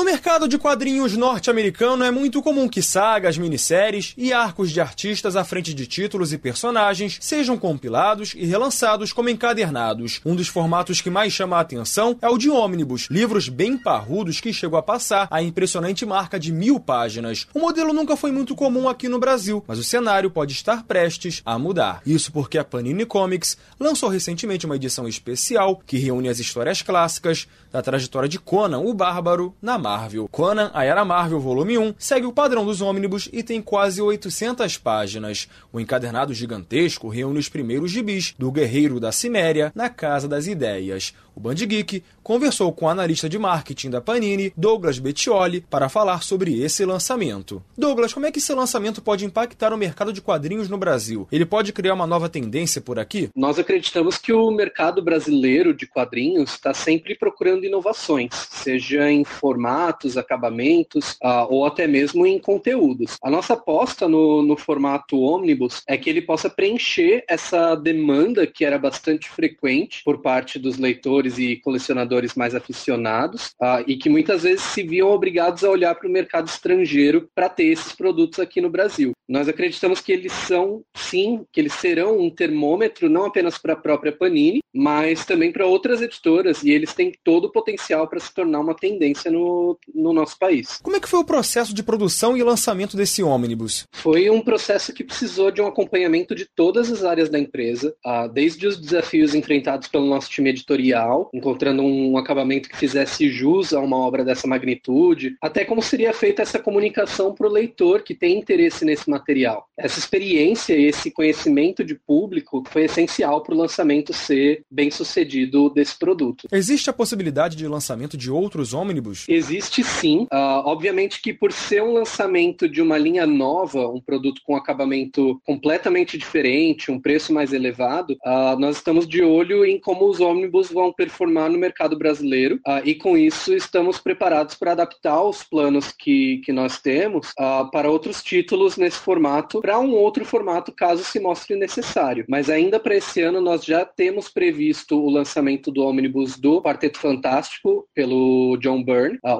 No mercado de quadrinhos norte-americano é muito comum que sagas, minisséries e arcos de artistas à frente de títulos e personagens sejam compilados e relançados como encadernados. Um dos formatos que mais chama a atenção é o de ônibus, livros bem parrudos que chegou a passar a impressionante marca de mil páginas. O modelo nunca foi muito comum aqui no Brasil, mas o cenário pode estar prestes a mudar. Isso porque a Panini Comics lançou recentemente uma edição especial que reúne as histórias clássicas da trajetória de Conan, o Bárbaro, na Marvel. Conan, a Era Marvel Volume 1, segue o padrão dos ônibus e tem quase 800 páginas. O encadernado gigantesco reúne os primeiros gibis do Guerreiro da Ciméria na Casa das Ideias. O Band Geek conversou com o analista de marketing da Panini, Douglas Bettioli, para falar sobre esse lançamento. Douglas, como é que esse lançamento pode impactar o mercado de quadrinhos no Brasil? Ele pode criar uma nova tendência por aqui? Nós acreditamos que o mercado brasileiro de quadrinhos está sempre procurando inovações, seja em formatos, acabamentos uh, ou até mesmo em conteúdos. A nossa aposta no, no formato ônibus é que ele possa preencher essa demanda que era bastante frequente por parte dos leitores e colecionadores mais aficionados uh, e que muitas vezes se viam obrigados a olhar para o mercado estrangeiro para ter esses produtos aqui no Brasil. Nós acreditamos que eles são, sim, que eles serão um termômetro não apenas para a própria Panini, mas também para outras editoras e eles têm todo o potencial para se tornar uma tendência no, no nosso país. Como é que foi o processo de produção e lançamento desse ônibus? Foi um processo que precisou de um acompanhamento de todas as áreas da empresa, uh, desde os desafios enfrentados pelo nosso time editorial, encontrando um acabamento que fizesse jus a uma obra dessa magnitude, até como seria feita essa comunicação para o leitor que tem interesse nesse material material. Essa experiência e esse conhecimento de público foi essencial para o lançamento ser bem sucedido desse produto. Existe a possibilidade de lançamento de outros ônibus? Existe sim. Uh, obviamente que por ser um lançamento de uma linha nova, um produto com acabamento completamente diferente, um preço mais elevado, uh, nós estamos de olho em como os ônibus vão performar no mercado brasileiro uh, e com isso estamos preparados para adaptar os planos que, que nós temos para outros títulos nesse formato para um outro formato caso se mostre necessário. Mas ainda para esse ano nós já temos previsto o lançamento do ônibus do Quarteto Fantástico pelo John Byrne, uh,